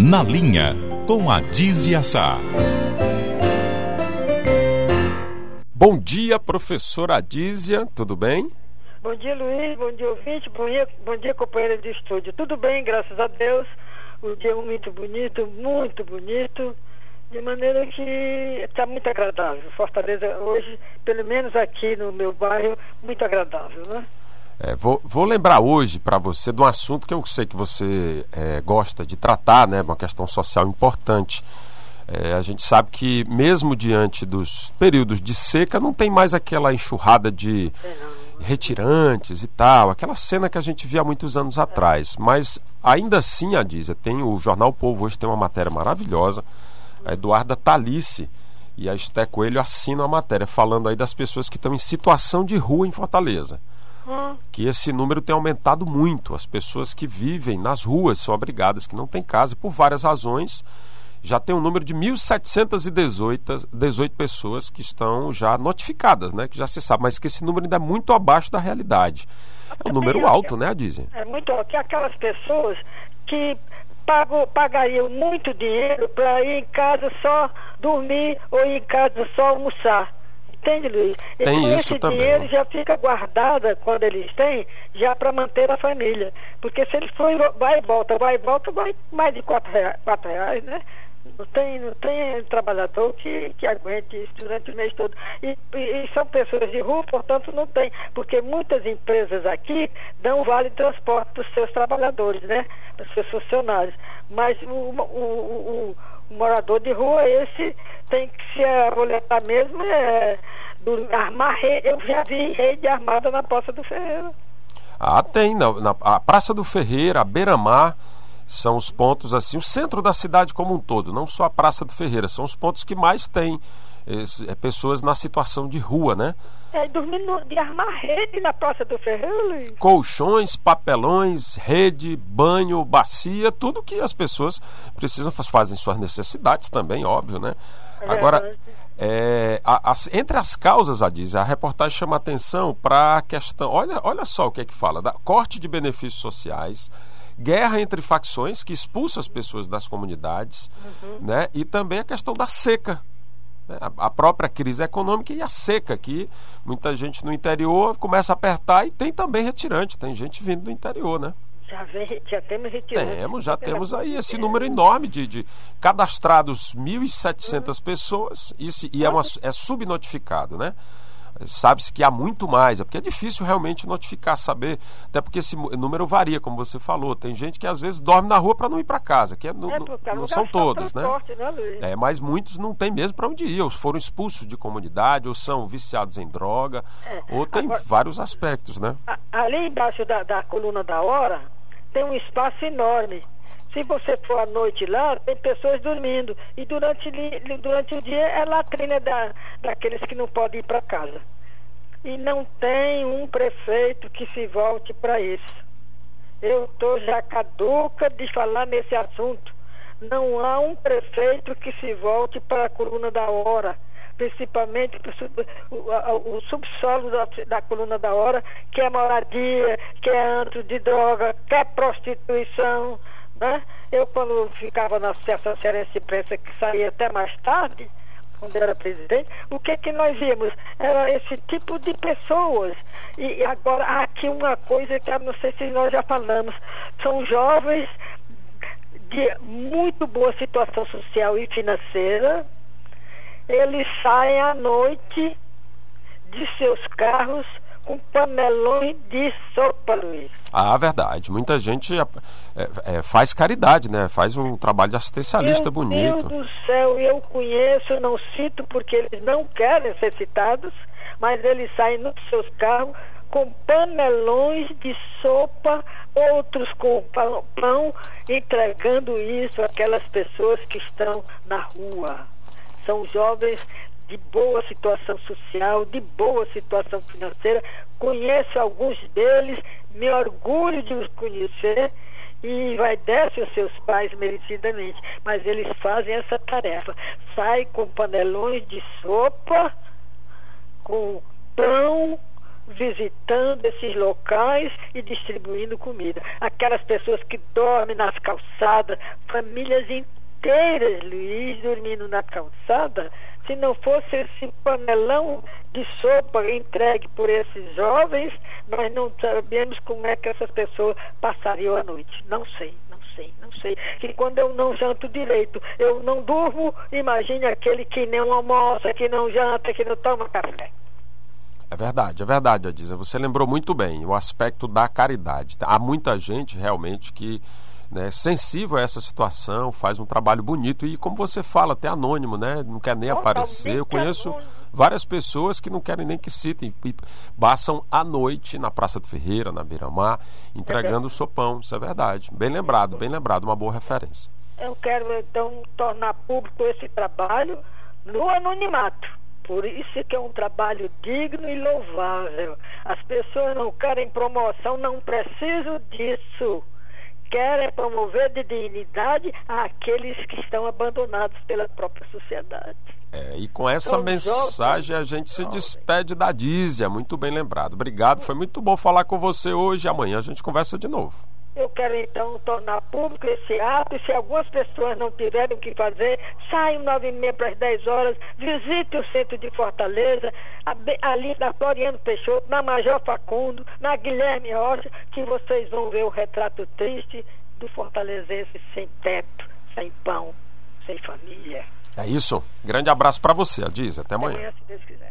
Na Linha, com a Dizia Sá. Bom dia, professora Adísia, tudo bem? Bom dia, Luiz, bom dia, ouvinte, bom dia, bom dia, companheira de estúdio. Tudo bem, graças a Deus. O dia é muito bonito, muito bonito, de maneira que está muito agradável. Fortaleza hoje, pelo menos aqui no meu bairro, muito agradável, né? É, vou, vou, lembrar hoje para você de um assunto que eu sei que você é, gosta de tratar, né, uma questão social importante. É, a gente sabe que mesmo diante dos períodos de seca não tem mais aquela enxurrada de retirantes e tal, aquela cena que a gente via há muitos anos atrás. Mas ainda assim, a Dízia, tem o Jornal Povo hoje tem uma matéria maravilhosa, a Eduarda Talice e a Esté Coelho assinam a matéria falando aí das pessoas que estão em situação de rua em Fortaleza que esse número tem aumentado muito. As pessoas que vivem nas ruas são abrigadas, que não têm casa, por várias razões. Já tem um número de 1.718 18 pessoas que estão já notificadas, né? Que já se sabe, mas que esse número ainda é muito abaixo da realidade. É um número alto, né, dizem? É muito alto. Que aquelas pessoas que pagam, pagariam muito dinheiro para ir em casa só dormir ou ir em casa só almoçar. Entende, Luiz? Tem com isso esse também. dinheiro já fica guardada quando eles têm, já para manter a família. Porque se eles forem, vai e volta, vai e volta, vai mais de quatro reais, quatro reais né? Não tem, não tem trabalhador que, que aguente isso durante o mês todo. E, e, são pessoas de rua, portanto não tem, porque muitas empresas aqui dão vale transporte para os seus trabalhadores, né? Para os seus funcionários. Mas o, o, o morador de rua, esse tem que se aboletar mesmo, é, do, armar. Eu já vi rede armada na Praça do Ferreira. Ah, tem. Na, na a Praça do Ferreira, a Beira-Mar, são os pontos assim, o centro da cidade como um todo, não só a Praça do Ferreira, são os pontos que mais tem é, pessoas na situação de rua, né? É, dormindo de armar rede na Praça do Ferreira, Luiz. Colchões, papelões, rede, banho, bacia, tudo que as pessoas precisam, fazem suas necessidades também, óbvio, né? É Agora, é, a, a, entre as causas, a diz, a reportagem chama atenção para a questão. Olha, olha só o que é que fala: da corte de benefícios sociais, guerra entre facções que expulsa as pessoas das comunidades, uhum. né? E também a questão da seca. A própria crise econômica e a seca, que muita gente no interior começa a apertar e tem também retirante, tem gente vindo do interior, né? Já, vem, já temos retirante. Temos, já temos aí esse número enorme de, de cadastrados 1.700 uhum. pessoas e, se, e é, uma, é subnotificado, né? Sabe-se que há muito mais, é porque é difícil realmente notificar, saber, até porque esse número varia, como você falou. Tem gente que às vezes dorme na rua para não ir para casa, que é, no, é não são todos, né? né é, mas muitos não têm mesmo para onde ir, ou foram expulsos de comunidade, ou são viciados em droga, é. ou tem Agora, vários aspectos, né? Ali embaixo da, da coluna da hora tem um espaço enorme. Se você for à noite lá, tem pessoas dormindo. E durante, durante o dia é latrina da, daqueles que não podem ir para casa. E não tem um prefeito que se volte para isso. Eu estou já caduca de falar nesse assunto. Não há um prefeito que se volte para a coluna da hora, principalmente o, subsolo da, da, coluna da hora, que é moradia, que é antro de droga, que é prostituição né? Eu, quando ficava na conferência de imprensa, que saía até mais tarde, quando era presidente, o que que nós vimos? Era esse tipo de pessoas. E agora, há aqui uma coisa que eu não sei se nós já falamos, são jovens de muito boa situação social e financeira, eles saem à noite de seus carros com panelões de sopa, Luiz. Ah, verdade. Muita gente é, é, faz caridade, né? Faz um trabalho de assistencialista Meu bonito. Meu Deus do céu, eu conheço, não cito porque eles não querem ser citados, mas eles saem nos seus carros com panelões de sopa, outros com pão, pão entregando isso àquelas pessoas que estão na rua. São jovens de boa situação social, de boa situação financeira. Conheço alguns deles, me orgulho de os conhecer e vai desce os seus pais merecidamente. Mas eles fazem essa tarefa. Sai com panelões de sopa, com pão, visitando esses locais e distribuindo comida. Aquelas pessoas que dormem nas calçadas, famílias inteiras, Luiz, dormindo na calçada, se não fosse esse panelão de sopa entregue por esses jovens, nós não sabemos como é que essas pessoas passariam a noite. Não sei, não sei, não sei. Que quando eu não janto direito, eu não durmo, imagine aquele que não almoça, que não janta, que não toma café. É verdade, é verdade, Adisa. Você lembrou muito bem o aspecto da caridade. Há muita gente realmente que né, sensível a essa situação, faz um trabalho bonito e, como você fala, até anônimo, né? Não quer nem aparecer. Eu conheço várias pessoas que não querem nem que citem e passam à noite na Praça do Ferreira, na Beira-Mar, entregando o sopão. Isso é verdade. Bem lembrado, bem lembrado, uma boa referência. Eu quero, então, tornar público esse trabalho no anonimato. Por isso que é um trabalho digno e louvável. As pessoas não querem promoção, não preciso disso querem promover de dignidade àqueles que estão abandonados pela própria sociedade. É, e com essa então, mensagem a gente se despede da Dízia, muito bem lembrado. Obrigado, foi muito bom falar com você hoje. Amanhã a gente conversa de novo. Eu quero então tornar público esse ato e se algumas pessoas não tiverem o que fazer, saiam nove e meia para as dez horas, visite o centro de Fortaleza, ali na Floriano Peixoto, na Major Facundo, na Guilherme Rocha, que vocês vão ver o retrato triste do fortalezense sem teto, sem pão, sem família. É isso. Grande abraço para você, Adiz. Até amanhã. Até amanhã.